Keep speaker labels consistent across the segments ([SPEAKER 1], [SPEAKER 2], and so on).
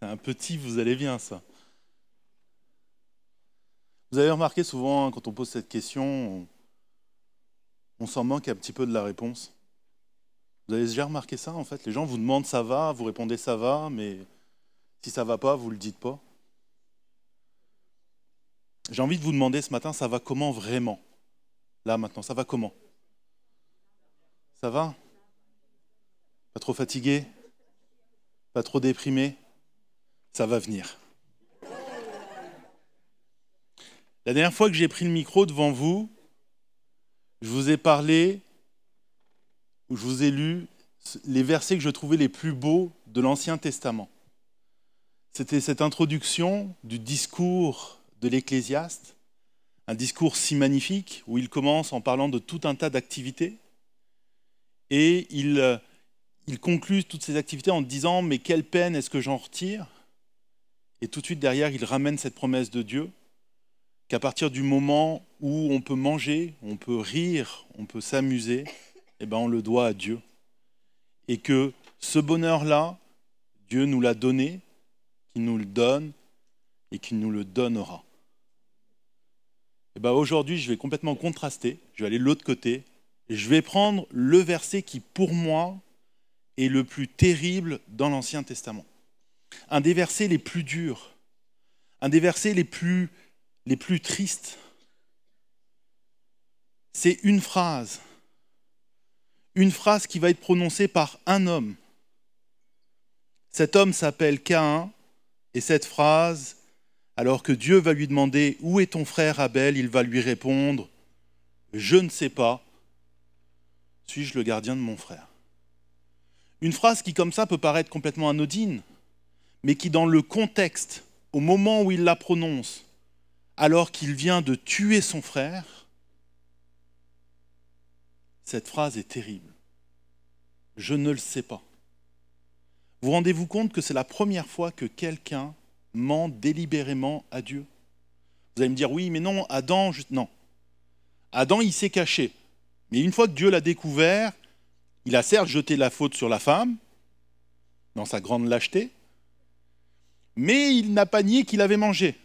[SPEAKER 1] C'est un petit, vous allez bien, ça. Vous avez remarqué souvent, hein, quand on pose cette question, on, s'en manque un petit peu de la réponse. Vous avez déjà remarqué ça, en fait? Les gens vous demandent ça va, vous répondez ça va, mais si ça va pas, vous le dites pas. J'ai envie de vous demander ce matin, ça va comment vraiment? Là, maintenant, ça va comment? Ça va? Pas trop fatigué? Pas trop déprimé Ça va venir. La dernière fois que j'ai pris le micro devant vous, je vous ai parlé, je vous ai lu les versets que je trouvais les plus beaux de l'Ancien Testament. C'était cette introduction du discours de l'Ecclésiaste, un discours si magnifique où il commence en parlant de tout un tas d'activités et il, il conclut toutes ces activités en disant mais quelle peine est-ce que j'en retire? Et tout de suite derrière, il ramène cette promesse de Dieu qu'à partir du moment où on peut manger, on peut rire, on peut s'amuser, eh ben on le doit à Dieu. Et que ce bonheur-là, Dieu nous l'a donné, qu'il nous le donne et qu'il nous le donnera. Et ben aujourd'hui, je vais complètement contraster, je vais aller de l'autre côté, et je vais prendre le verset qui, pour moi, est le plus terrible dans l'Ancien Testament. Un des versets les plus durs, un des versets les plus les plus tristes, c'est une phrase. Une phrase qui va être prononcée par un homme. Cet homme s'appelle Caïn, et cette phrase, alors que Dieu va lui demander Où est ton frère Abel? Il va lui répondre Je ne sais pas. Suis-je le gardien de mon frère? Une phrase qui, comme ça, peut paraître complètement anodine, mais qui, dans le contexte, au moment où il la prononce, alors qu'il vient de tuer son frère, cette phrase est terrible. Je ne le sais pas. Vous rendez-vous compte que c'est la première fois que quelqu'un ment délibérément à Dieu? Vous allez me dire, oui, mais non, Adam, non. Adam, il s'est caché. Mais une fois que Dieu l'a découvert, il a certes jeté la faute sur la femme, dans sa grande lâcheté, mais il n'a pas nié qu'il avait mangé.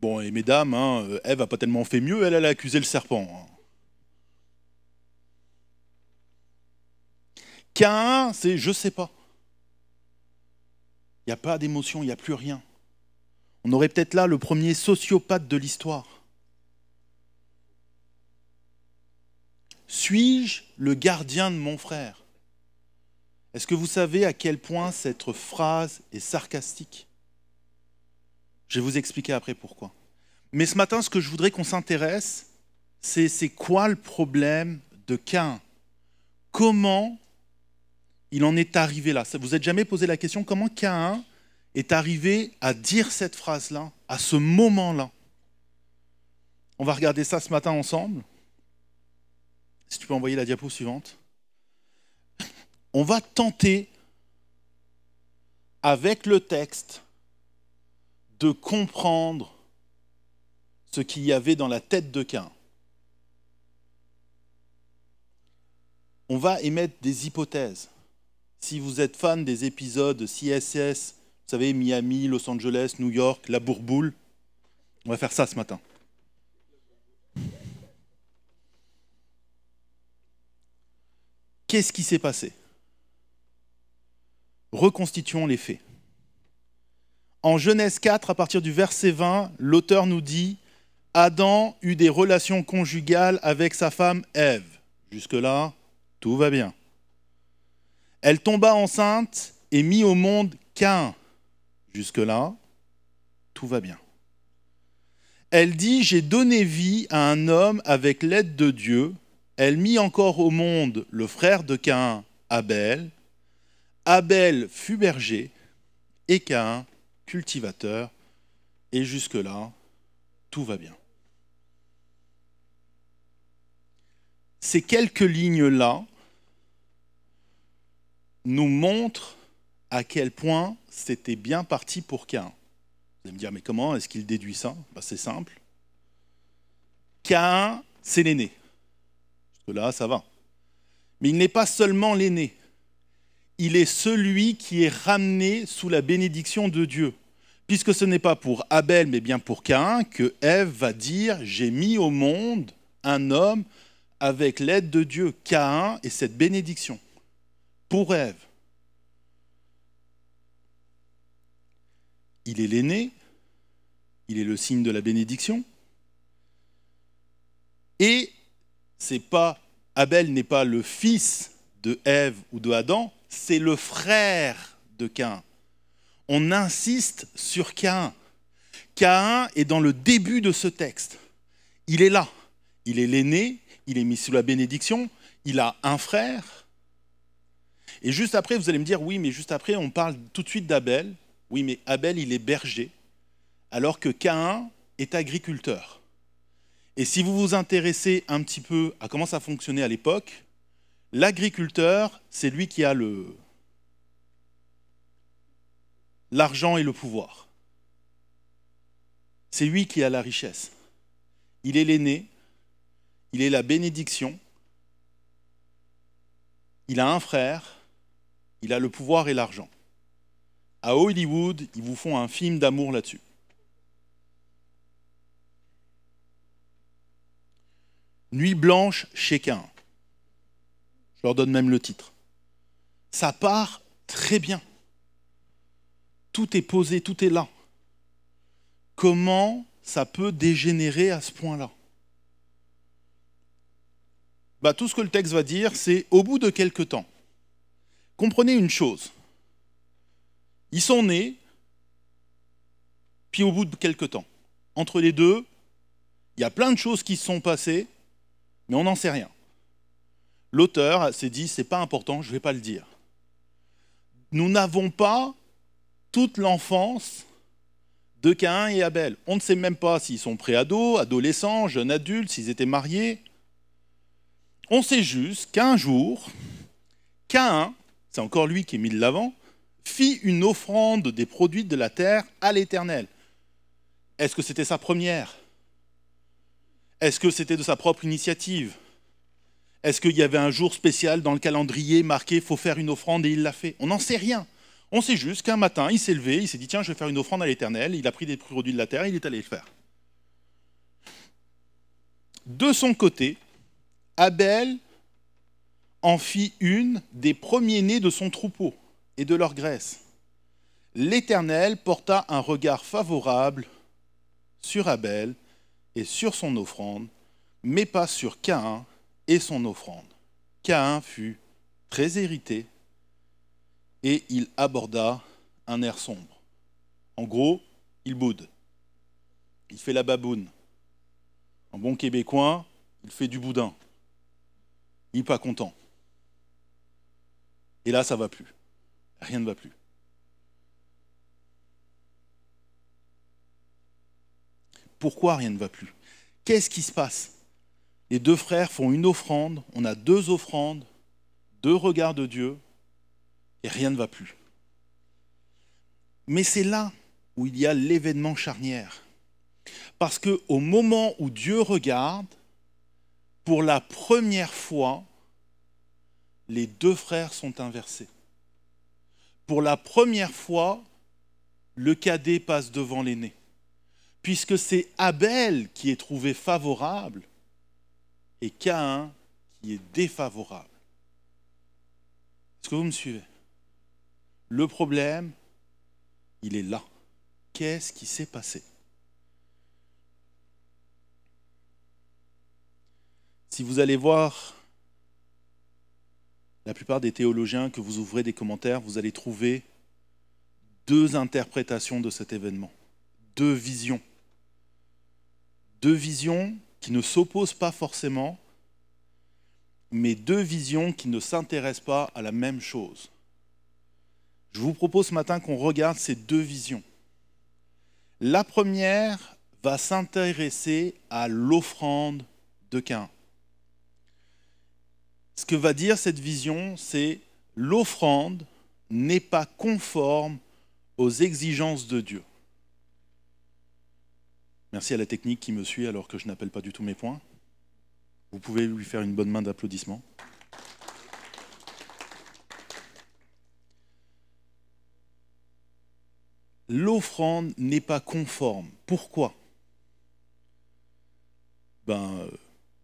[SPEAKER 1] Bon, et mesdames, hein, Ève n'a pas tellement fait mieux, elle, elle a accusé le serpent. Hein. Cain, c'est je sais pas. Il n'y a pas d'émotion, il n'y a plus rien. On aurait peut-être là le premier sociopathe de l'histoire. Suis-je le gardien de mon frère? Est-ce que vous savez à quel point cette phrase est sarcastique? Je vais vous expliquer après pourquoi. Mais ce matin, ce que je voudrais qu'on s'intéresse, c'est quoi le problème de Cain? Comment il en est arrivé là? Vous n'êtes jamais posé la question comment Cain est arrivé à dire cette phrase-là, à ce moment-là? On va regarder ça ce matin ensemble. Si tu peux envoyer la diapo suivante. On va tenter, avec le texte, de comprendre ce qu'il y avait dans la tête de Cain. On va émettre des hypothèses. Si vous êtes fan des épisodes CSS, vous savez, Miami, Los Angeles, New York, la bourboule, on va faire ça ce matin. Qu'est-ce qui s'est passé? Reconstituons les faits. En Genèse 4, à partir du verset 20, l'auteur nous dit Adam eut des relations conjugales avec sa femme Ève. Jusque-là, tout va bien. Elle tomba enceinte et mit au monde Cain. Jusque-là, tout va bien. Elle dit J'ai donné vie à un homme avec l'aide de Dieu. Elle mit encore au monde le frère de Cain, Abel. Abel fut berger et Cain cultivateur, et jusque-là, tout va bien. Ces quelques lignes-là nous montrent à quel point c'était bien parti pour Cain. Vous allez me dire, mais comment est-ce qu'il déduit ça? Bah, C'est simple. Cain, c'est l'aîné. Jusque-là, ça va. Mais il n'est pas seulement l'aîné. il est celui qui est ramené sous la bénédiction de Dieu. Puisque ce n'est pas pour Abel, mais bien pour Caïn, que Ève va dire J'ai mis au monde un homme avec l'aide de Dieu, Caïn, et cette bénédiction. Pour Ève. Il est l'aîné, il est le signe de la bénédiction. Et c'est pas Abel n'est pas le fils de Ève ou de Adam, c'est le frère de Caïn. On insiste sur Caïn. Caïn est dans le début de ce texte. Il est là. Il est l'aîné, il est mis sous la bénédiction, il a un frère. Et juste après, vous allez me dire, oui, mais juste après, on parle tout de suite d'Abel. Oui, mais Abel, il est berger, alors que Caïn est agriculteur. Et si vous vous intéressez un petit peu à comment ça fonctionnait à l'époque, l'agriculteur, c'est lui qui a le l'argent et le pouvoir. C'est lui qui a la richesse. Il est l'aîné, il est la bénédiction, il a un frère, il a le pouvoir et l'argent. À Hollywood, ils vous font un film d'amour là-dessus. Nuit blanche chez. Je leur donne même le titre. Ça part très bien. Tout est posé, tout est là. Comment ça peut dégénérer à ce point-là? Bah, Tout ce que le texte va dire, c'est au bout de quelque temps. Comprenez une chose. Ils sont nés, puis au bout de quelque temps. Entre les deux, il y a plein de choses qui se sont passées, mais on n'en sait rien. L'auteur s'est dit, c'est pas important, je ne vais pas le dire. Nous n'avons pas toute l'enfance de Caïn et Abel. On ne sait même pas s'ils sont préados, adolescents, jeunes adultes, s'ils étaient mariés. On sait juste qu'un jour, Caïn, c'est encore lui qui est mis de l'avant, fit une offrande des produits de la terre à l'Éternel. Est-ce que c'était sa première? Est-ce que c'était de sa propre initiative? Est-ce qu'il y avait un jour spécial dans le calendrier marqué faut faire une offrande et il l'a fait? On n'en sait rien. On sait juste qu'un matin, il s'est levé, il s'est dit tiens, je vais faire une offrande à l'Éternel. Il a pris des produits de la terre et il est allé le faire. De son côté, Abel en fit une des premiers-nés de son troupeau et de leur graisse. L'Éternel porta un regard favorable sur Abel et sur son offrande, mais pas sur Caïn et son offrande. Caïn fut très irrité et il aborda un air sombre. En gros, il boude. Il fait la baboune. En bon québécois, il fait du boudin. Il n'est pas content. Et là, ça va plus. Rien ne va plus. Pourquoi rien ne va plus? Qu'est-ce qui se passe? Les deux frères font une offrande, on a deux offrandes, deux regards de Dieu, et rien ne va plus. Mais c'est là où il y a l'événement charnière. Parce que au moment où Dieu regarde, pour la première fois, les deux frères sont inversés. Pour la première fois, le cadet passe devant l'aîné puisque c'est Abel qui est trouvé favorable et Caïn qui est défavorable. Est-ce que vous me suivez? Le problème, il est là. Qu'est-ce qui s'est passé? Si vous allez voir la plupart des théologiens que vous ouvrez des commentaires, vous allez trouver deux interprétations de cet événement, deux visions deux visions qui ne s'opposent pas forcément, mais deux visions qui ne s'intéressent pas à la même chose. Je vous propose ce matin qu'on regarde ces deux visions. La première va s'intéresser à l'offrande de Cain. Ce que va dire cette vision, c'est l'offrande n'est pas conforme aux exigences de Dieu. Merci à la technique qui me suit alors que je n'appelle pas du tout mes points. Vous pouvez lui faire une bonne main d'applaudissements. L'offrande n'est pas conforme. Pourquoi? Ben, euh,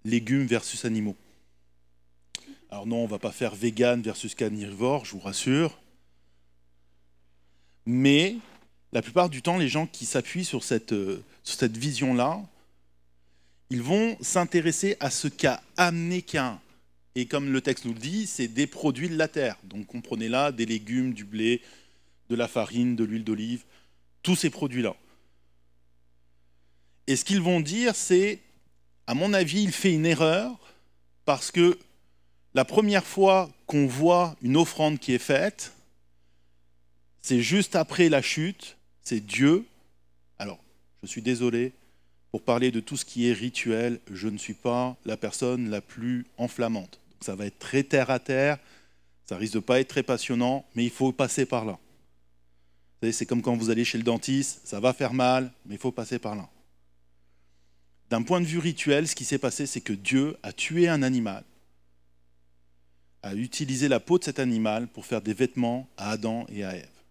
[SPEAKER 1] légumes versus animaux. Alors non, on ne va pas faire vegan versus carnivore, je vous rassure. Mais la plupart du temps, les gens qui s'appuient sur cette, euh, sur cette vision-là, ils vont s'intéresser à ce qu'a amené qu'un. Et comme le texte nous le dit, c'est des produits de la terre. Donc comprenez là des légumes, du blé, de la farine, de l'huile d'olive, tous ces produits-là. Et ce qu'ils vont dire, c'est, à mon avis, il fait une erreur parce que la première fois qu'on voit une offrande qui est faite, c'est juste après la chute, c'est Dieu. Je suis désolé, pour parler de tout ce qui est rituel, je ne suis pas la personne la plus enflammante. ça va être très terre à terre, ça risque de pas être très passionnant, mais il faut passer par là. C'est comme quand vous allez chez le dentiste, ça va faire mal, mais il faut passer par là. D'un point de vue rituel, ce qui s'est passé, c'est que Dieu a tué un animal, a utilisé la peau de cet animal pour faire des vêtements à Adam et à Ève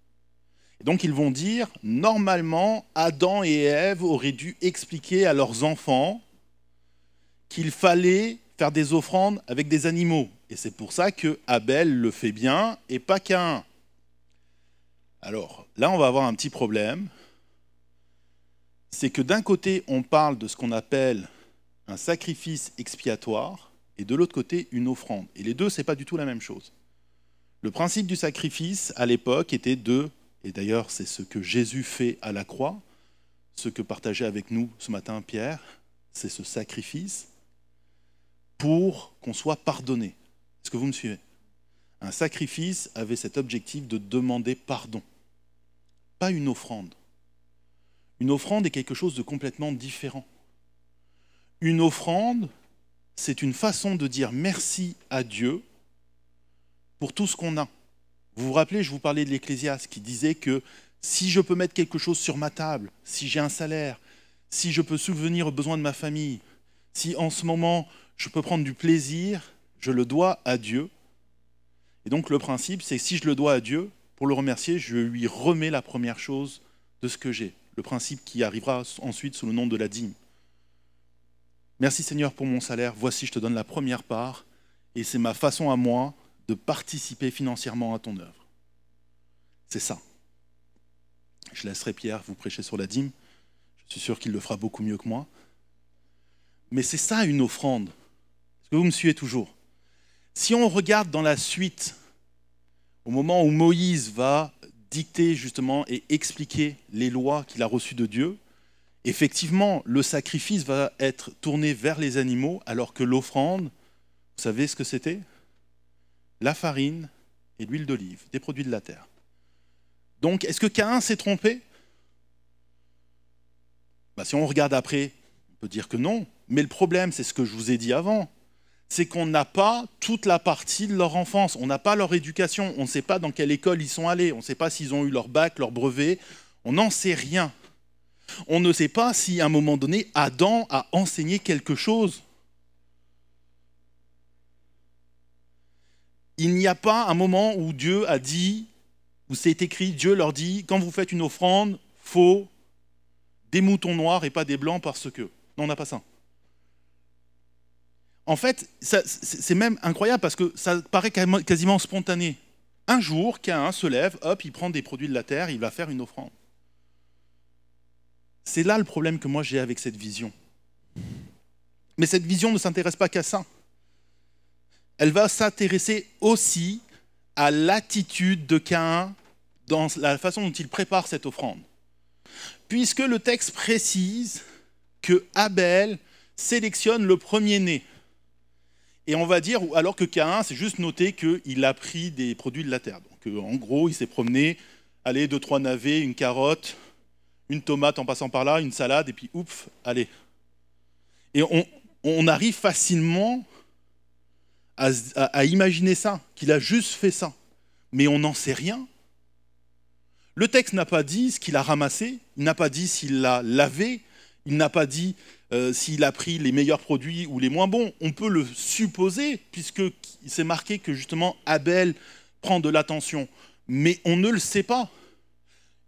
[SPEAKER 1] donc ils vont dire, normalement, Adam et Ève auraient dû expliquer à leurs enfants qu'il fallait faire des offrandes avec des animaux. Et c'est pour ça que Abel le fait bien et pas qu'un. Alors là, on va avoir un petit problème. C'est que d'un côté, on parle de ce qu'on appelle un sacrifice expiatoire et de l'autre côté, une offrande. Et les deux, ce n'est pas du tout la même chose. Le principe du sacrifice à l'époque était de et d'ailleurs, c'est ce que Jésus fait à la croix, ce que partageait avec nous ce matin Pierre, c'est ce sacrifice pour qu'on soit pardonné. Est-ce que vous me suivez? Un sacrifice avait cet objectif de demander pardon, pas une offrande. Une offrande est quelque chose de complètement différent. Une offrande, c'est une façon de dire merci à Dieu pour tout ce qu'on a. Vous vous rappelez, je vous parlais de l'Ecclésiaste qui disait que si je peux mettre quelque chose sur ma table, si j'ai un salaire, si je peux subvenir aux besoins de ma famille, si en ce moment je peux prendre du plaisir, je le dois à Dieu. Et donc le principe, c'est que si je le dois à Dieu, pour le remercier, je lui remets la première chose de ce que j'ai. Le principe qui arrivera ensuite sous le nom de la dîme. Merci Seigneur pour mon salaire, voici je te donne la première part, et c'est ma façon à moi de participer financièrement à ton œuvre. C'est ça. Je laisserai Pierre vous prêcher sur la dîme. Je suis sûr qu'il le fera beaucoup mieux que moi. Mais c'est ça une offrande. Est-ce que vous me suivez toujours Si on regarde dans la suite, au moment où Moïse va dicter justement et expliquer les lois qu'il a reçues de Dieu, effectivement, le sacrifice va être tourné vers les animaux, alors que l'offrande, vous savez ce que c'était? La farine et l'huile d'olive, des produits de la terre. Donc, est-ce que Caïn s'est trompé? Bah, Si on regarde après, on peut dire que non. Mais le problème, c'est ce que je vous ai dit avant, c'est qu'on n'a pas toute la partie de leur enfance, on n'a pas leur éducation, on ne sait pas dans quelle école ils sont allés, on ne sait pas s'ils ont eu leur bac, leur brevet, on n'en sait rien. On ne sait pas si à un moment donné, Adam a enseigné quelque chose. Il n'y a pas un moment où Dieu a dit, où c'est écrit, Dieu leur dit, quand vous faites une offrande, faut des moutons noirs et pas des blancs parce que. Non, on n'a pas ça. En fait, c'est même incroyable parce que ça paraît quasiment spontané. Un jour, qu'un se lève, hop, il prend des produits de la terre, il va faire une offrande. C'est là le problème que moi j'ai avec cette vision. Mais cette vision ne s'intéresse pas qu'à ça elle va s'intéresser aussi à l'attitude de Caïn dans la façon dont il prépare cette offrande. Puisque le texte précise que Abel sélectionne le premier-né. Et on va dire, alors que Caïn, c'est juste noté qu'il a pris des produits de la terre. Donc euh, en gros, il s'est promené, allez, deux, trois navets, une carotte, une tomate en passant par là, une salade, et puis ouf, allez. Et on, on arrive facilement à, imaginer ça, qu'il a juste fait ça. Mais on n'en sait rien. Le texte n'a pas dit ce qu'il a ramassé, il n'a pas dit s'il l'a lavé, il n'a pas dit euh, s'il a pris les meilleurs produits ou les moins bons. On peut le supposer, puisque c'est marqué que justement Abel prend de l'attention. Mais on ne le sait pas.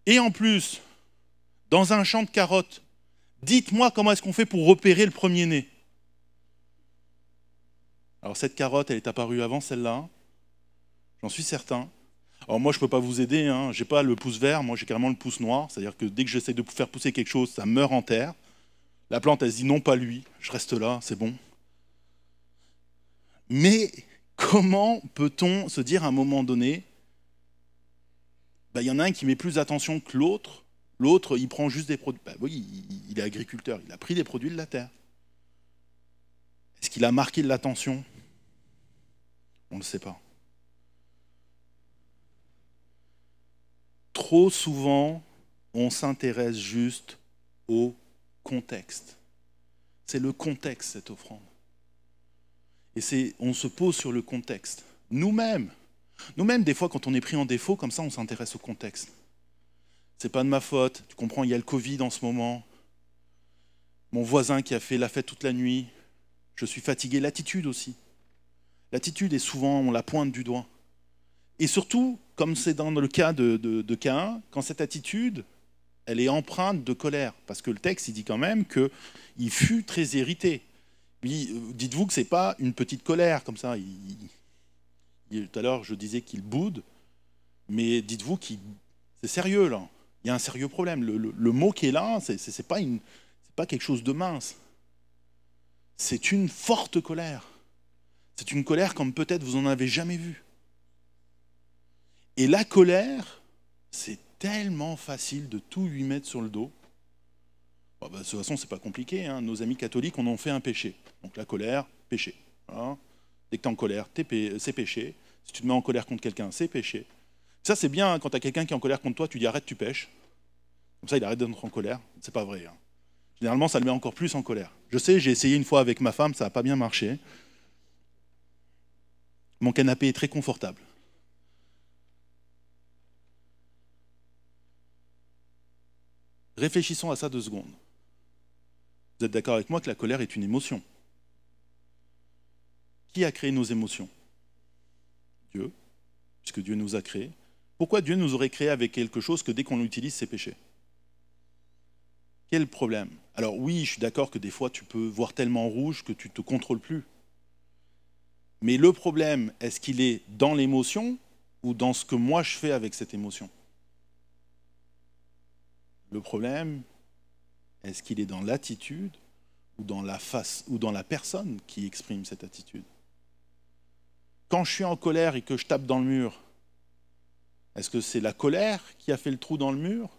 [SPEAKER 1] Et en plus, dans un champ de carottes, dites-moi comment est-ce qu'on fait pour repérer le premier-né. Alors cette carotte, elle est apparue avant celle-là, j'en suis certain. Alors moi, je ne peux pas vous aider, hein. je n'ai pas le pouce vert, moi j'ai carrément le pouce noir, c'est-à-dire que dès que j'essaie de faire pousser quelque chose, ça meurt en terre. La plante, elle se dit non, pas lui, je reste là, c'est bon. Mais comment peut-on se dire à un moment donné, bah, il y en a un qui met plus d'attention que l'autre, l'autre, il prend juste des produits. Bah, oui, il est agriculteur, il a pris des produits de la terre. Est-ce qu'il a marqué de l'attention? On ne le sait pas. Trop souvent, on s'intéresse juste au contexte. C'est le contexte, cette offrande. Et c'est, on se pose sur le contexte. Nous-mêmes, nous-mêmes, des fois, quand on est pris en défaut, comme ça, on s'intéresse au contexte. C'est pas de ma faute. Tu comprends, il y a le Covid en ce moment. Mon voisin qui a fait la fête toute la nuit. Je suis fatigué. L'attitude aussi. L'attitude est souvent, la pointe du doigt. Et surtout, comme c'est dans le cas de, de, de Cain, quand cette attitude, elle est empreinte de colère. Parce que le texte, il dit quand même qu'il fut très irrité. Dites-vous que ce n'est pas une petite colère comme ça. tout à l'heure, je disais qu'il boude, mais dites-vous que c'est sérieux là. Il y a un sérieux problème. Le, mot qui est là, ce n'est pas quelque chose de mince. C'est une forte colère. C'est une colère comme peut-être vous n'en avez jamais vu. Et la colère, c'est tellement facile de tout lui mettre sur le dos. Bah, de toute façon, c'est pas compliqué. Hein. Nos amis catholiques en ont fait un péché. Donc la colère, péché. Dès que tu es en colère, c'est péché. Si tu te mets en colère contre quelqu'un, c'est péché. Ça, c'est bien hein, quand tu as quelqu'un qui est en colère contre toi, tu dis arrête, tu pêches. Comme ça, il arrête d'être en colère. C'est pas vrai. Hein. Généralement, ça le met encore plus en colère. Je sais, j'ai essayé une fois avec ma femme, ça n'a pas bien marché. Mon canapé est très confortable. Réfléchissons à ça deux secondes. Vous êtes d'accord avec moi que la colère est une émotion Qui a créé nos émotions? Dieu, puisque Dieu nous a créés. Pourquoi Dieu nous aurait créés avec quelque chose que dès qu'on l'utilise, c'est péché? Quel problème? Alors oui, je suis d'accord que des fois tu peux voir tellement rouge que tu ne te contrôles plus. Mais le problème, est-ce qu'il est dans l'émotion ou dans ce que moi je fais avec cette émotion? Le problème, est-ce qu'il est dans l'attitude ou dans la face ou dans la personne qui exprime cette attitude? Quand je suis en colère et que je tape dans le mur, est-ce que c'est la colère qui a fait le trou dans le mur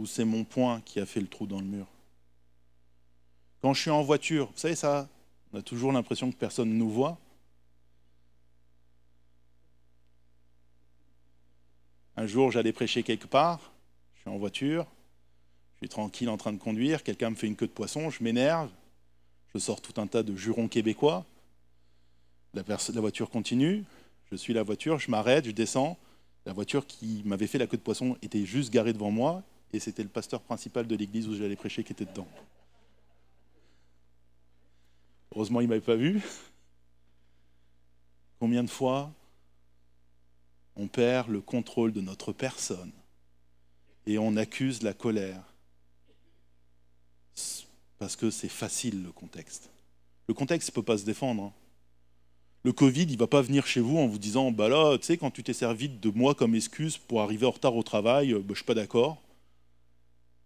[SPEAKER 1] ou c'est mon poing qui a fait le trou dans le mur? Quand je suis en voiture, vous savez ça, on a toujours l'impression que personne ne nous voit. Un jour, j'allais prêcher quelque part, en voiture, je suis tranquille en train de conduire, quelqu'un me fait une queue de poisson, je m'énerve, je sors tout un tas de jurons québécois, la, la voiture continue, je suis la voiture, je m'arrête, je descends, la voiture qui m'avait fait la queue de poisson était juste garée devant moi, et c'était le pasteur principal de l'église où j'allais prêcher qui était dedans. Heureusement, il ne m'avait pas vu. Combien de fois on perd le contrôle de notre personne et on accuse la colère. Parce que c'est facile le contexte. Le contexte ne peut pas se défendre. Hein. Le Covid, il ne va pas venir chez vous en vous disant Bah là, tu sais, quand tu t'es servi de moi comme excuse pour arriver en retard au travail, bah, je ne suis pas d'accord.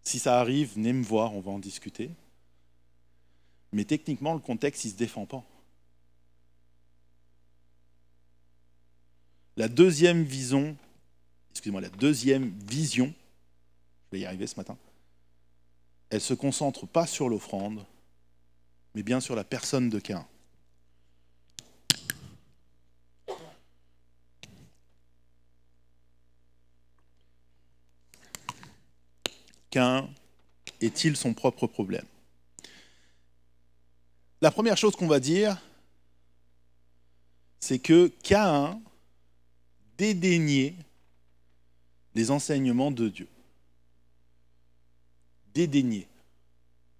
[SPEAKER 1] Si ça arrive, venez me voir, on va en discuter. Mais techniquement, le contexte, il ne se défend pas. La deuxième vision, excusez-moi, la deuxième vision vais y arriver ce matin, elle se concentre pas sur l'offrande, mais bien sur la personne de Cain. Cain est-il son propre problème? La première chose qu'on va dire, c'est que Cain dédaignait les enseignements de Dieu dédaigner.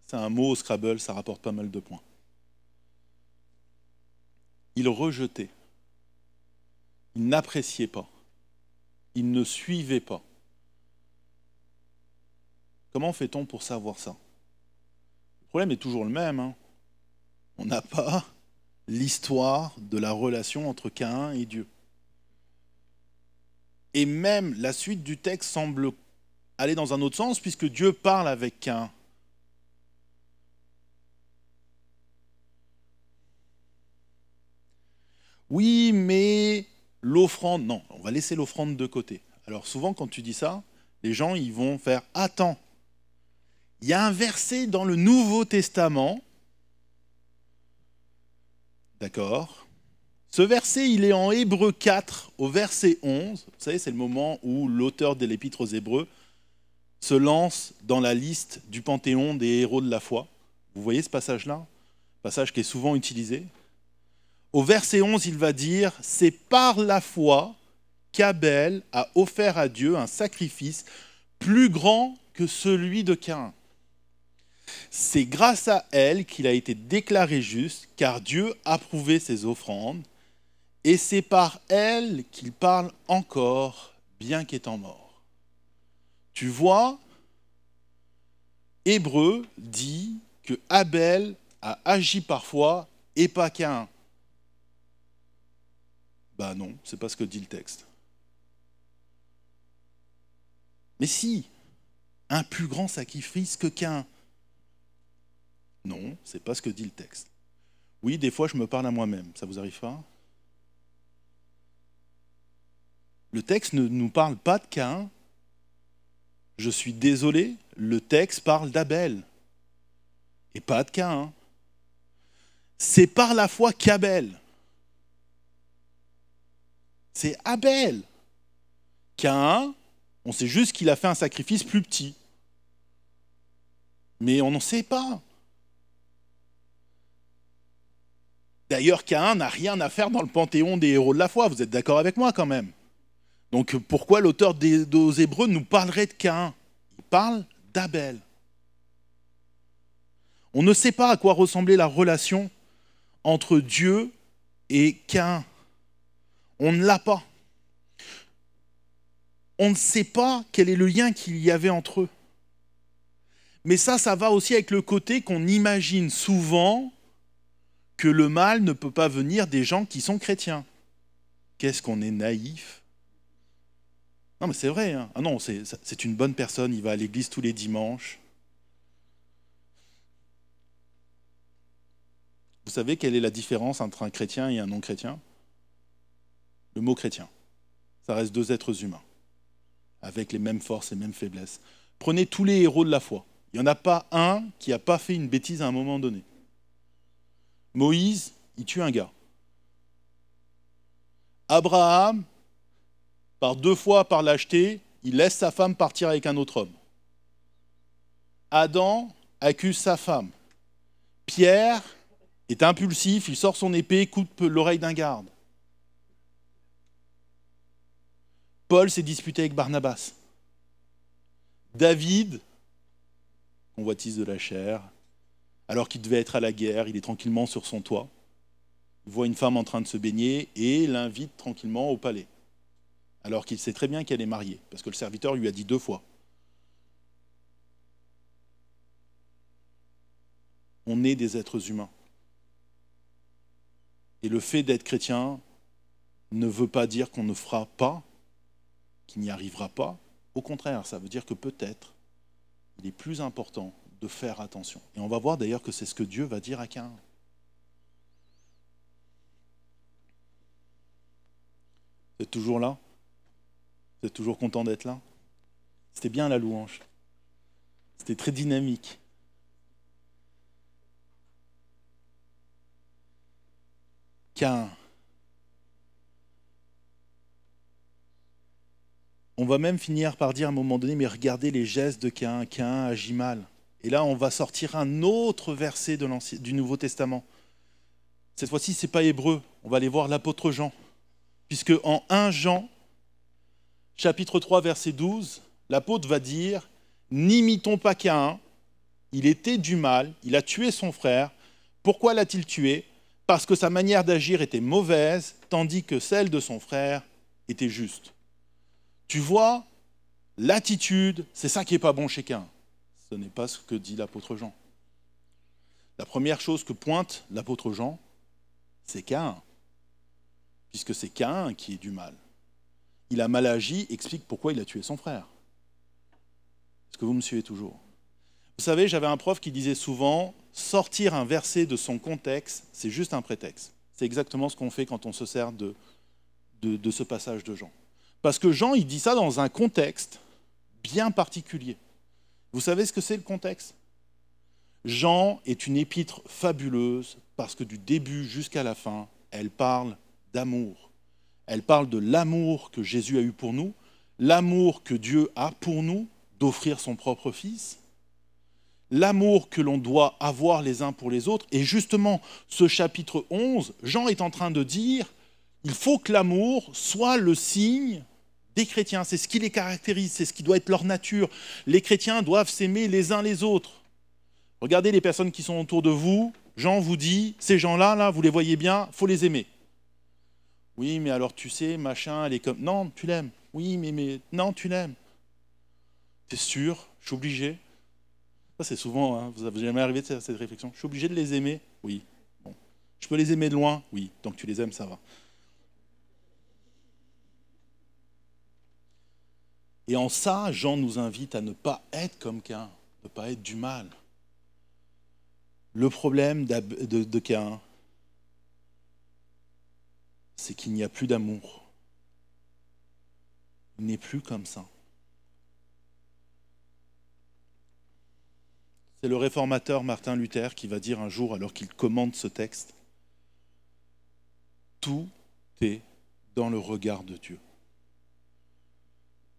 [SPEAKER 1] C'est un mot au Scrabble, ça rapporte pas mal de points. Il rejetait. Il n'appréciait pas. Il ne suivait pas. Comment fait-on pour savoir ça? Le problème est toujours le même. Hein. On n'a pas l'histoire de la relation entre Cain et Dieu. Et même la suite du texte semble aller dans un autre sens, puisque Dieu parle avec Cain. Oui, mais l'offrande, non, on va laisser l'offrande de côté. Alors souvent quand tu dis ça, les gens ils vont faire attends. Il y a un verset dans le Nouveau Testament. D'accord Ce verset, il est en Hébreu 4 au verset 11. Vous savez, c'est le moment où l'auteur de l'épître aux Hébreux se lance dans la liste du panthéon des héros de la foi. Vous voyez ce passage-là? Passage qui est souvent utilisé. Au verset 11, il va dire, c'est par la foi qu'Abel a offert à Dieu un sacrifice plus grand que celui de Cain. C'est grâce à elle qu'il a été déclaré juste, car Dieu a prouvé ses offrandes, et c'est par elle qu'il parle encore, bien qu'étant mort. Tu vois, Hébreu dit que Abel a agi parfois et pas Cain. Ben non, c'est pas ce que dit le texte. Mais si, un plus grand sacrifice que qu'un. Non, c'est pas ce que dit le texte. Oui, des fois je me parle à moi-même, ça vous arrive pas? Le texte ne nous parle pas de Cain. Je suis désolé, le texte parle d'Abel et pas de Cain. C'est par la foi qu'Abel. C'est Abel. Cain, on sait juste qu'il a fait un sacrifice plus petit. Mais on n'en sait pas. D'ailleurs, Cain n'a rien à faire dans le panthéon des héros de la foi. Vous êtes d'accord avec moi quand même? Donc pourquoi l'auteur des, Hébreux nous parlerait de Cain Il parle d'Abel. On ne sait pas à quoi ressemblait la relation entre Dieu et Cain. On ne l'a pas on ne sait pas quel est le lien qu'il y avait entre eux. Mais ça, ça va aussi avec le côté qu'on imagine souvent que le mal ne peut pas venir des gens qui sont chrétiens. Qu'est-ce qu'on est naïf Non, mais c'est vrai. Hein. Ah non, c'est une bonne personne, il va à l'église tous les dimanches. Vous savez quelle est la différence entre un chrétien et un non-chrétien? Le mot chrétien. Ça reste deux êtres humains avec les mêmes forces et mêmes faiblesses. Prenez tous les héros de la foi. Il n'y en a pas un qui n'a pas fait une bêtise à un moment donné. Moïse, il tue un gars. Abraham, par deux fois par lâcheté, il laisse sa femme partir avec un autre homme. Adam accuse sa femme. Pierre est impulsif, il sort son épée, coupe l'oreille d'un garde. Paul s'est disputé avec Barnabas. David, convoitise de la chair, alors qu'il devait être à la guerre, il est tranquillement sur son toit. Il voit une femme en train de se baigner et l'invite tranquillement au palais. Alors qu'il sait très bien qu'elle est mariée, parce que le serviteur lui a dit deux fois. On est des êtres humains. Et le fait d'être chrétien ne veut pas dire qu'on ne fera pas qui n'y arrivera pas. Au contraire, ça veut dire que peut-être il est plus important de faire attention. Et on va voir d'ailleurs que c'est ce que Dieu va dire à Cain. Vous êtes toujours là? Vous êtes toujours content d'être là? C'était bien la louange. C'était très dynamique. Cain On va même finir par dire à un moment donné, mais regardez les gestes de Cain, Cain agit mal. Et là, on va sortir un autre verset du Nouveau Testament. Cette fois-ci, ce n'est pas hébreu, on va aller voir l'apôtre Jean. Puisque en 1 Jean, chapitre 3, verset 12, l'apôtre va dire, N'imitons pas Cain, il était du mal, il a tué son frère. Pourquoi l'a-t-il tué? Parce que sa manière d'agir était mauvaise, tandis que celle de son frère était juste. Tu vois, l'attitude, c'est ça qui n'est pas bon chez Cain. Ce n'est pas ce que dit l'apôtre Jean. La première chose que pointe l'apôtre Jean, c'est Cain, puisque c'est Cain qui est du mal. Il a mal agi, explique pourquoi il a tué son frère. Est-ce que vous me suivez toujours? Vous savez, j'avais un prof qui disait souvent, sortir un verset de son contexte, c'est juste un prétexte. C'est exactement ce qu'on fait quand on se sert de, ce passage de Jean. Parce que Jean, il dit ça dans un contexte bien particulier. Vous savez ce que c'est le contexte? Jean est une épître fabuleuse parce que du début jusqu'à la fin, elle parle d'amour. Elle parle de l'amour que Jésus a eu pour nous, l'amour que Dieu a pour nous, d'offrir son propre Fils, l'amour que l'on doit avoir les uns pour les autres. Et justement, ce chapitre 11, Jean est en train de dire, il faut que l'amour soit le signe des chrétiens, c'est ce qui les caractérise, c'est ce qui doit être leur nature. Les chrétiens doivent s'aimer les uns les autres. Regardez les personnes qui sont autour de vous. Jean vous dit, ces gens-là, là, vous les voyez bien, faut les aimer. Oui, mais alors tu sais, machin, elle est comme... Non, tu l'aimes. Oui, mais, mais non, tu l'aimes. T'es sûr? Je suis obligé Ça, c'est souvent, hein, vous n'avez jamais arrivé de cette réflexion. Je suis obligé de les aimer? Oui. Bon. Je peux les aimer de loin? Oui. Tant que tu les aimes, ça va. Et en ça, Jean nous invite à ne pas être comme Cain, ne pas être du mal. Le problème de Cain, c'est qu'il n'y a plus d'amour. Il n'est plus comme ça. C'est le réformateur Martin Luther qui va dire un jour, alors qu'il commente ce texte, Tout est dans le regard de Dieu.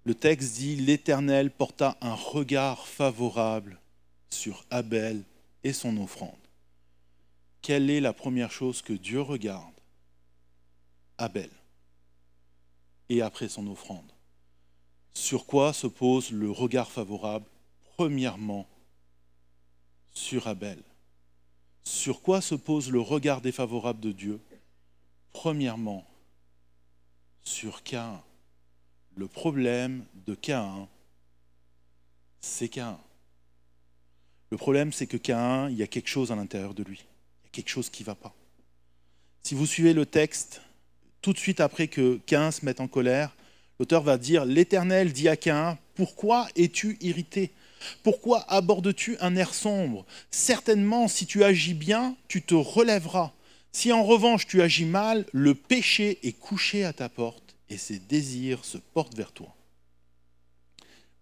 [SPEAKER 1] Le texte dit, L'Éternel porta un regard favorable sur Abel et son offrande. Quelle est la première chose que Dieu regarde? Abel et après son offrande. Sur quoi se pose le regard favorable Premièrement, sur Abel. Sur quoi se pose le regard défavorable de Dieu Premièrement, sur Cain. Le problème de Cain, c'est Cain. Le problème, c'est que Cain, il y a quelque chose à l'intérieur de lui. Il y a quelque chose qui ne va pas. Si vous suivez le texte, tout de suite après que Cain se mette en colère, l'auteur va dire L'Éternel dit à Cain Pourquoi es-tu irrité? Pourquoi abordes-tu un air sombre? Certainement, si tu agis bien, tu te relèveras. Si en revanche tu agis mal, le péché est couché à ta porte et ses désirs se portent vers toi.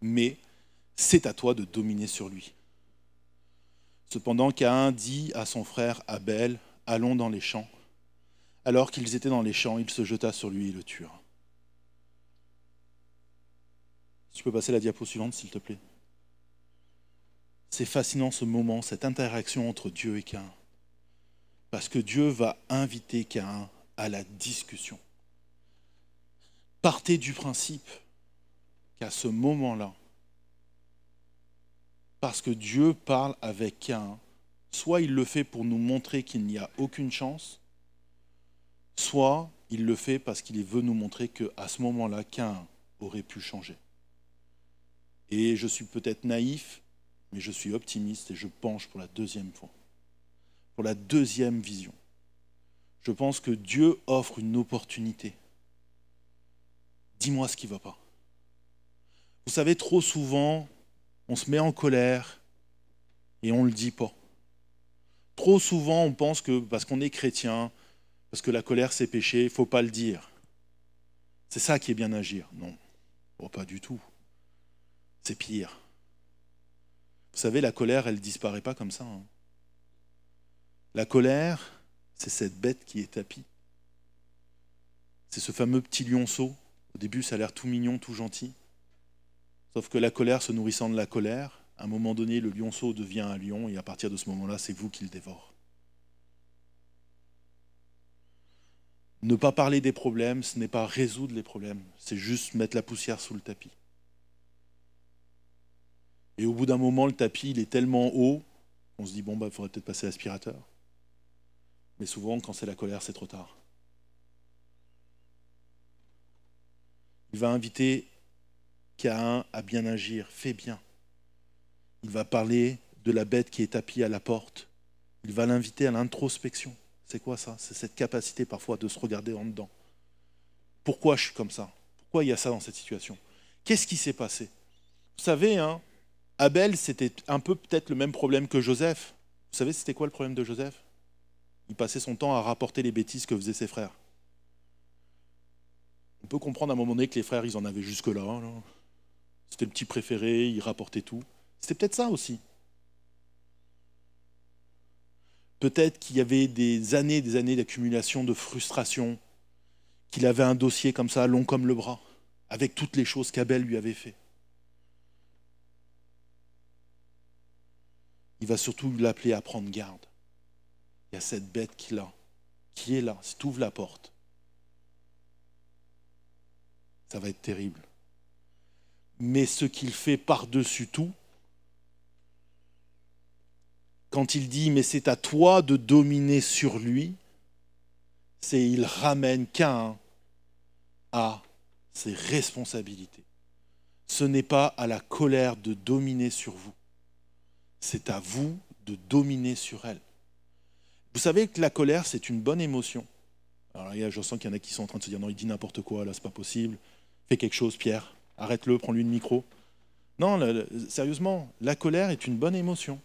[SPEAKER 1] Mais c'est à toi de dominer sur lui. Cependant, Caïn dit à son frère Abel, allons dans les champs. Alors qu'ils étaient dans les champs, il se jeta sur lui et le tua. Tu peux passer la diapo suivante, s'il te plaît. C'est fascinant ce moment, cette interaction entre Dieu et Caïn. Parce que Dieu va inviter Caïn à la discussion. Partez du principe qu'à ce moment-là, parce que Dieu parle avec Cain, soit il le fait pour nous montrer qu'il n'y a aucune chance, soit il le fait parce qu'il veut nous montrer qu'à ce moment-là, Cain aurait pu changer. Et je suis peut-être naïf, mais je suis optimiste et je penche pour la deuxième fois, pour la deuxième vision. Je pense que Dieu offre une opportunité dis-moi ce qui ne va pas. Vous savez, trop souvent, on se met en colère et on ne le dit pas. Trop souvent, on pense que parce qu'on est chrétien, parce que la colère c'est péché, il ne faut pas le dire. C'est ça qui est bien agir. Non, oh, pas du tout. C'est pire. Vous savez, la colère, elle ne disparaît pas comme ça. Hein. La colère, c'est cette bête qui est tapie. C'est ce fameux petit lionceau au début, ça a l'air tout mignon, tout gentil. Sauf que la colère se nourrissant de la colère, à un moment donné, le lionceau devient un lion et à partir de ce moment-là, c'est vous qui le dévore. Ne pas parler des problèmes, ce n'est pas résoudre les problèmes, c'est juste mettre la poussière sous le tapis. Et au bout d'un moment, le tapis, il est tellement haut qu'on se dit, bon, il bah, faudrait peut-être passer l'aspirateur. Mais souvent, quand c'est la colère, c'est trop tard. Il va inviter Caïn à bien agir, fais bien. Il va parler de la bête qui est tapie à la porte. Il va l'inviter à l'introspection. C'est quoi ça? C'est cette capacité parfois de se regarder en dedans. Pourquoi je suis comme ça? Pourquoi il y a ça dans cette situation? Qu'est-ce qui s'est passé? Vous savez, hein, Abel, c'était un peu peut-être le même problème que Joseph. Vous savez, c'était quoi le problème de Joseph? Il passait son temps à rapporter les bêtises que faisaient ses frères. On peut comprendre à un moment donné que les frères, ils en avaient jusque-là. C'était le petit préféré, il rapportait tout. C'était peut-être ça aussi. Peut-être qu'il y avait des années des années d'accumulation de frustration, qu'il avait un dossier comme ça, long comme le bras, avec toutes les choses qu'Abel lui avait fait. Il va surtout l'appeler à prendre garde. Il y a cette bête qui là, qui est là. Si tu ouvres la porte, ça va être terrible. Mais ce qu'il fait par-dessus tout, quand il dit mais c'est à toi de dominer sur lui, c'est il ramène Cain à ses responsabilités. Ce n'est pas à la colère de dominer sur vous, c'est à vous de dominer sur elle. Vous savez que la colère, c'est une bonne émotion. Alors là, je sens qu'il y en a qui sont en train de se dire non, il dit n'importe quoi, là, c'est pas possible. Fais quelque chose, Pierre. Arrête-le, prends-lui le micro. Non, sérieusement, la colère est une bonne émotion.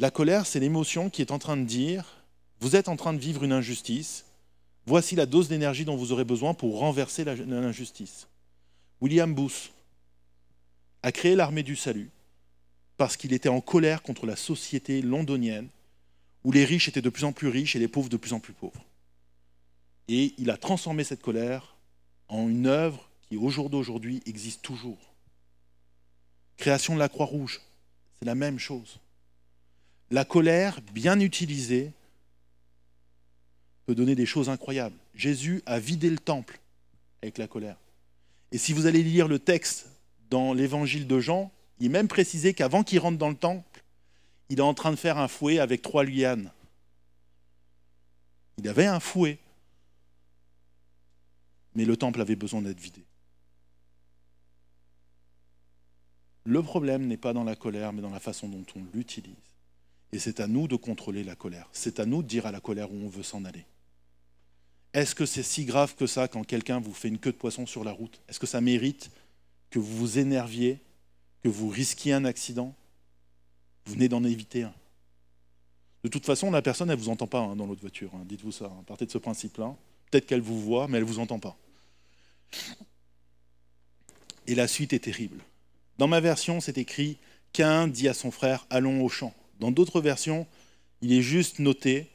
[SPEAKER 1] La colère, c'est l'émotion qui est en train de dire, vous êtes en train de vivre une injustice, voici la dose d'énergie dont vous aurez besoin pour renverser l'injustice. William Booth a créé l'armée du salut parce qu'il était en colère contre la société londonienne où les riches étaient de plus en plus riches et les pauvres de plus en plus pauvres. Et il a transformé cette colère en une œuvre qui, au jour d'aujourd'hui, existe toujours. Création de la Croix-Rouge, c'est la même chose. La colère, bien utilisée, peut donner des choses incroyables. Jésus a vidé le temple avec la colère. Et si vous allez lire le texte dans l'évangile de Jean, il est même précisé qu'avant qu'il rentre dans le temple, il est en train de faire un fouet avec trois lianes. Il avait un fouet, mais le temple avait besoin d'être vidé. Le problème n'est pas dans la colère, mais dans la façon dont on l'utilise. Et c'est à nous de contrôler la colère. C'est à nous de dire à la colère où on veut s'en aller. Est-ce que c'est si grave que ça quand quelqu'un vous fait une queue de poisson sur la route? Est-ce que ça mérite que vous vous énerviez, que vous risquiez un accident? Vous venez d'en éviter un. De toute façon, la personne, elle ne vous entend pas hein, dans l'autre voiture. Hein. Dites-vous ça. Hein. Partez de ce principe-là. Peut-être qu'elle vous voit, mais elle ne vous entend pas. Et la suite est terrible. Dans ma version, c'est écrit Qu'un dit à son frère Allons au champ. Dans d'autres versions, il est juste noté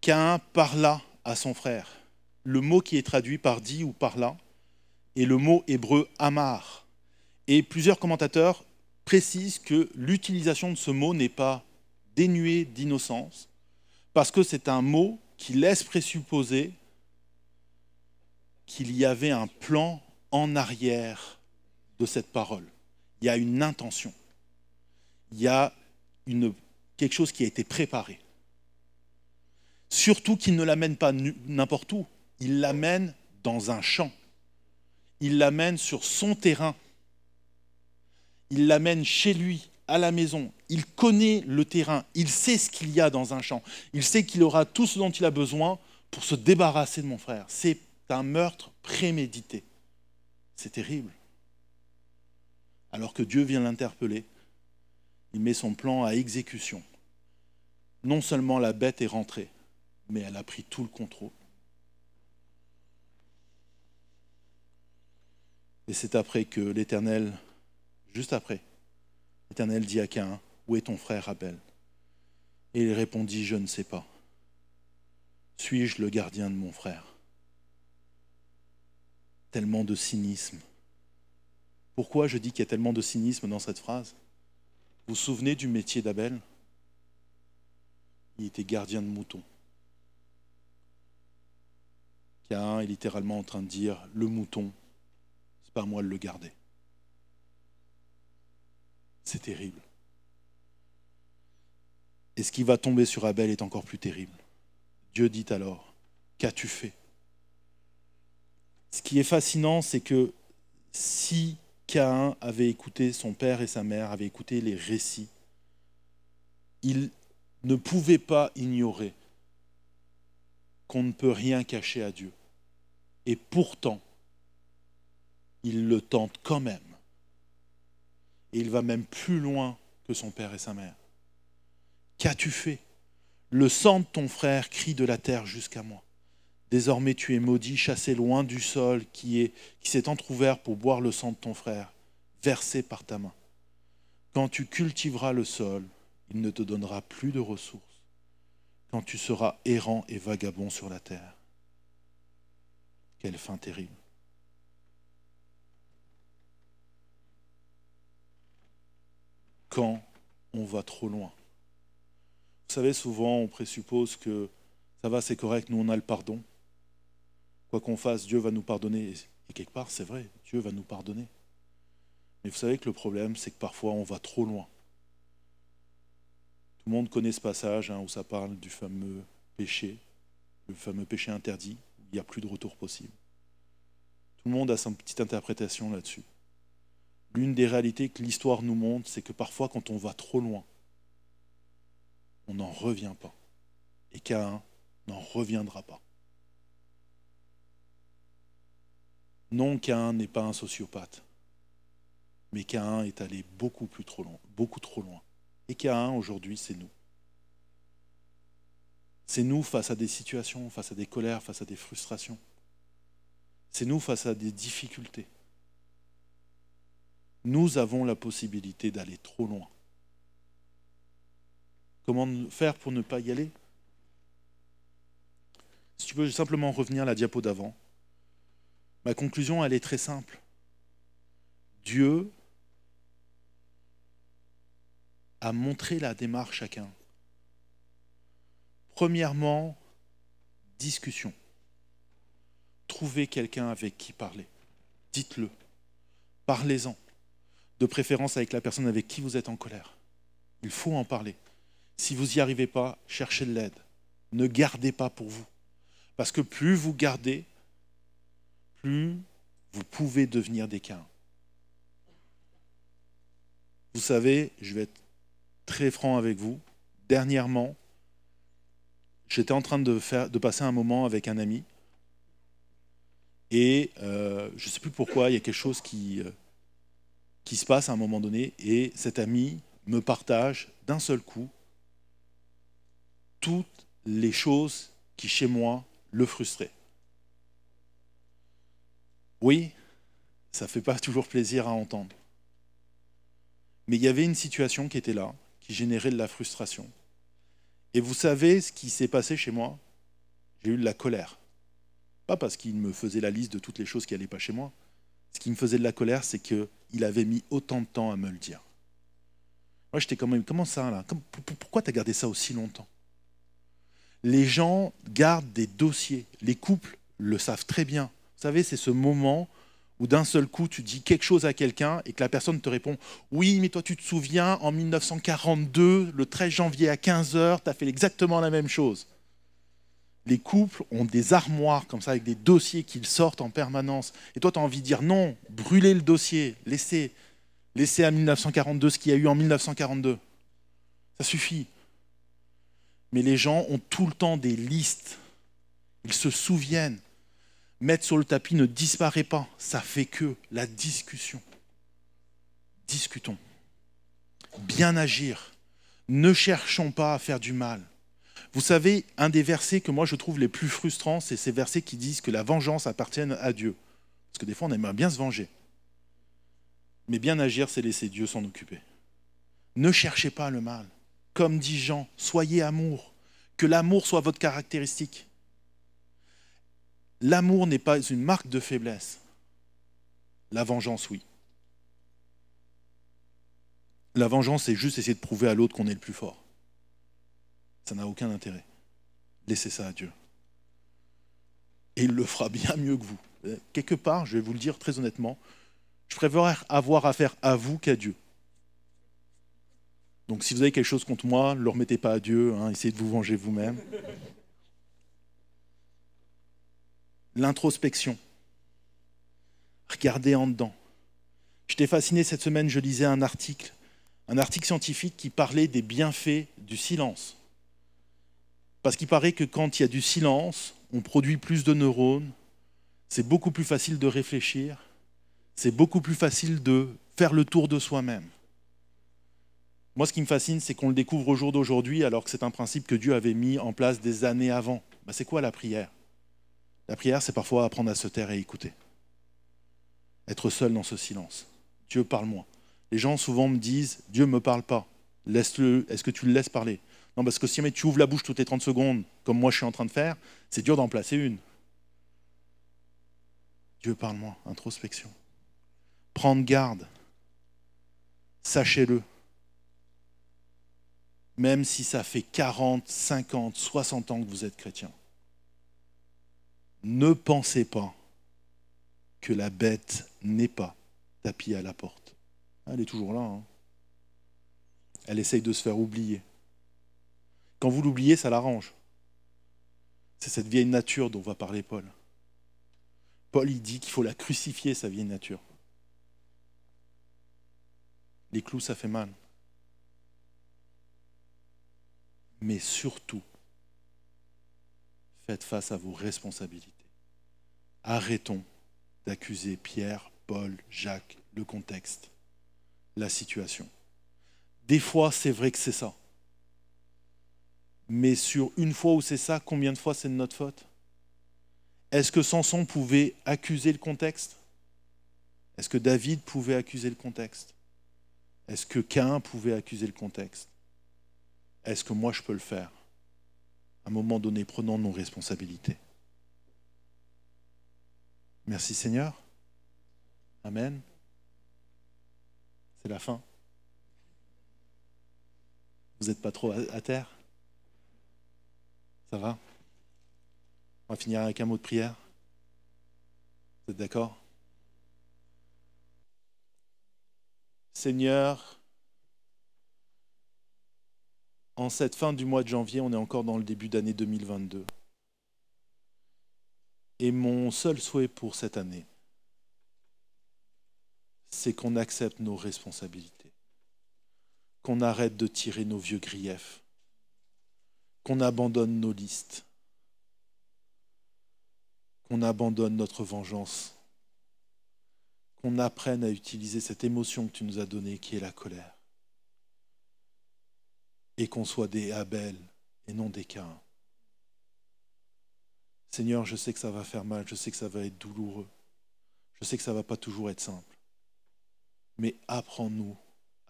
[SPEAKER 1] qu'un parla à son frère. Le mot qui est traduit par dit ou parla est le mot hébreu amar. Et plusieurs commentateurs précisent que l'utilisation de ce mot n'est pas dénuée d'innocence, parce que c'est un mot qui laisse présupposer qu'il y avait un plan en arrière de cette parole. Il y a une intention il y a quelque chose qui a été préparé. Surtout qu'il ne l'amène pas n'importe où, il l'amène dans un champ. Il l'amène sur son terrain. Il l'amène chez lui, à la maison. Il connaît le terrain, il sait ce qu'il y a dans un champ. Il sait qu'il aura tout ce dont il a besoin pour se débarrasser de mon frère. C'est un meurtre prémédité. C'est terrible. Alors que Dieu vient l'interpeller il met son plan à exécution. Non seulement la bête est rentrée, mais elle a pris tout le contrôle. Et c'est après que l'Éternel, juste après, l'Éternel dit à Cain, Où est ton frère Abel? Et il répondit, Je ne sais pas. Suis-je le gardien de mon frère? Tellement de cynisme. Pourquoi je dis qu'il y a tellement de cynisme dans cette phrase? Vous vous souvenez du métier d'Abel? Il était gardien de moutons. Cain est littéralement en train de dire le mouton, c'est pas à moi de le garder. C'est terrible. Et ce qui va tomber sur Abel est encore plus terrible. Dieu dit alors, qu'as-tu fait? Ce qui est fascinant, c'est que si Caïn avait écouté son père et sa mère, avait écouté les récits. Il ne pouvait pas ignorer qu'on ne peut rien cacher à Dieu. Et pourtant, il le tente quand même. Et il va même plus loin que son père et sa mère. Qu'as-tu fait? Le sang de ton frère crie de la terre jusqu'à moi. Désormais tu es maudit, chassé loin du sol qui est qui s'est entr'ouvert pour boire le sang de ton frère, versé par ta main. Quand tu cultiveras le sol, il ne te donnera plus de ressources. Quand tu seras errant et vagabond sur la terre. Quelle fin terrible. Quand on va trop loin. Vous savez, souvent, on présuppose que ça va, c'est correct, nous, on a le pardon. Quoi qu'on fasse, Dieu va nous pardonner. Et quelque part, c'est vrai, Dieu va nous pardonner. Mais vous savez que le problème, c'est que parfois, on va trop loin. Tout le monde connaît ce passage hein, où ça parle du fameux péché, le fameux péché interdit, où il n'y a plus de retour possible. Tout le monde a sa petite interprétation là-dessus. L'une des réalités que l'histoire nous montre, c'est que parfois, quand on va trop loin, on n'en revient pas. Et Caïn n'en reviendra pas. Non, Caïn n'est pas un sociopathe, mais Caïn est allé beaucoup plus trop loin, beaucoup trop loin. Et Caïn, aujourd'hui, c'est nous. C'est nous face à des situations, face à des colères, face à des frustrations. C'est nous face à des difficultés. Nous avons la possibilité d'aller trop loin. Comment faire pour ne pas y aller? Si tu peux simplement revenir à la diapo d'avant. Ma conclusion, elle est très simple. Dieu a montré la démarche chacun. Premièrement, discussion. Trouvez quelqu'un avec qui parler. Dites-le. Parlez-en. De préférence avec la personne avec qui vous êtes en colère. Il faut en parler. Si vous n'y arrivez pas, cherchez de l'aide. Ne gardez pas pour vous. Parce que plus vous gardez, plus vous pouvez devenir des cas. Vous savez, je vais être très franc avec vous. Dernièrement, j'étais en train de passer un moment avec un ami. Et euh, je ne sais plus pourquoi, il y a quelque chose qui, euh, qui se passe à un moment donné. Et cet ami me partage d'un seul coup toutes les choses qui, chez moi, le frustraient. Oui, ça ne fait pas toujours plaisir à entendre. Mais il y avait une situation qui était là, qui générait de la frustration. Et vous savez ce qui s'est passé chez moi? J'ai eu de la colère. Pas parce qu'il me faisait la liste de toutes les choses qui n'allaient pas chez moi. Ce qui me faisait de la colère, c'est qu'il avait mis autant de temps à me le dire. Moi, j'étais quand même, comment ça là? Pourquoi tu as gardé ça aussi longtemps? Les gens gardent des dossiers. Les couples le savent très bien. Vous savez, c'est ce moment où d'un seul coup, tu dis quelque chose à quelqu'un et que la personne te répond Oui, mais toi, tu te souviens, en 1942, le 13 janvier à 15h, tu as fait exactement la même chose. Les couples ont des armoires comme ça avec des dossiers qu'ils sortent en permanence. Et toi, tu as envie de dire non, brûlez le dossier, laissez, laissez à 1942 ce qu'il y a eu en 1942. Ça suffit. Mais les gens ont tout le temps des listes. Ils se souviennent mettre sur le tapis ne disparaît pas. Ça fait que la discussion. Discutons. Bien agir. Ne cherchons pas à faire du mal. Vous savez, un des versets que moi je trouve les plus frustrants, c'est ces versets qui disent que la vengeance appartient à Dieu. Parce que des fois, on aimerait bien se venger. Mais bien agir, c'est laisser Dieu s'en occuper. Ne cherchez pas le mal. Comme dit Jean, soyez amour. Que l'amour soit votre caractéristique. L'amour n'est pas une marque de faiblesse. La vengeance, oui. La vengeance, c'est juste essayer de prouver à l'autre qu'on est le plus fort. Ça n'a aucun intérêt. Laissez ça à Dieu. Et il le fera bien mieux que vous. Quelque part, je vais vous le dire très honnêtement, je préfère avoir affaire à vous qu'à Dieu. Donc si vous avez quelque chose contre moi, ne le remettez pas à Dieu, hein, essayez de vous venger vous-même. L'introspection. Regardez en dedans. J'étais fasciné cette semaine, je lisais un article, un article scientifique qui parlait des bienfaits du silence. Parce qu'il paraît que quand il y a du silence, on produit plus de neurones, c'est beaucoup plus facile de réfléchir, c'est beaucoup plus facile de faire le tour de soi-même. Moi, ce qui me fascine, c'est qu'on le découvre au jour d'aujourd'hui, alors que c'est un principe que Dieu avait mis en place des années avant. Ben, c'est quoi la prière? La prière, c'est parfois apprendre à se taire et écouter. Être seul dans ce silence. Dieu parle-moi. Les gens souvent me disent Dieu ne me parle pas. Laisse-le. Est-ce que tu le laisses parler? Non, parce que si tu ouvres la bouche toutes les 30 secondes, comme moi je suis en train de faire, c'est dur d'en placer une. Dieu parle-moi. Introspection. Prendre garde. Sachez-le même si ça fait 40, 50, 60 ans que vous êtes chrétien. Ne pensez pas que la bête n'est pas tapie à la porte. Elle est toujours là. Hein. Elle essaye de se faire oublier. Quand vous l'oubliez, ça l'arrange. C'est cette vieille nature dont va parler Paul. Paul, il dit qu'il faut la crucifier, sa vieille nature. Les clous, ça fait mal. mais surtout, faites face à vos responsabilités. Arrêtons d'accuser Pierre, Paul, Jacques, le contexte, la situation. Des fois, c'est vrai que c'est ça. Mais sur une fois où c'est ça, combien de fois c'est de notre faute? Est-ce que Samson pouvait accuser le contexte? Est-ce que David pouvait accuser le contexte? Est-ce que Cain pouvait accuser le contexte? Est-ce que moi je peux le faire? À un moment donné, prenons nos responsabilités. Merci Seigneur. Amen. C'est la fin. Vous n'êtes pas trop à terre? Ça va? On va finir avec un mot de prière. Vous êtes d'accord? Seigneur, en cette fin du mois de janvier, on est encore dans le début d'année 2022. Et mon seul souhait pour cette année, c'est qu'on accepte nos responsabilités, qu'on arrête de tirer nos vieux griefs, qu'on abandonne nos listes, qu'on abandonne notre vengeance, qu'on apprenne à utiliser cette émotion que tu nous as donnée qui est la colère et qu'on soit des Abel et non des Cain. Seigneur, je sais que ça va faire mal, je sais que ça va être douloureux, je sais que ça ne va pas toujours être simple. Mais apprends-nous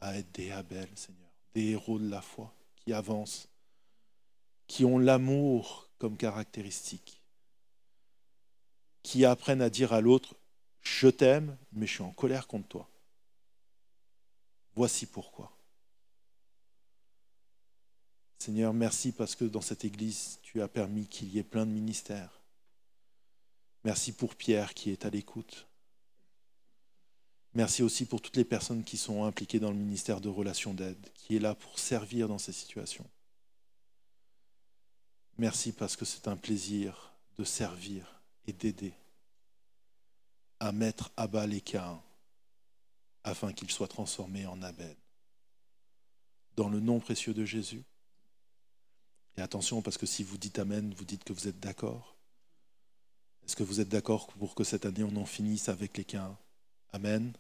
[SPEAKER 1] à être des Abel, Seigneur, des héros de la foi qui avancent, qui ont l'amour comme caractéristique, qui apprennent à dire à l'autre, je t'aime, mais je suis en colère contre toi. Voici pourquoi. Seigneur, merci parce que dans cette Église, tu as permis qu'il y ait plein de ministères. Merci pour Pierre qui est à l'écoute. Merci aussi pour toutes les personnes qui sont impliquées dans le ministère de relations d'aide, qui est là pour servir dans ces situations. Merci parce que c'est un plaisir de servir et d'aider à mettre à bas les Caïns afin qu'ils soient transformés en Abel. Dans le nom précieux de Jésus. Et attention, parce que si vous dites Amen, vous dites que vous êtes d'accord. Est-ce que vous êtes d'accord pour que cette année, on en finisse avec les quins Amen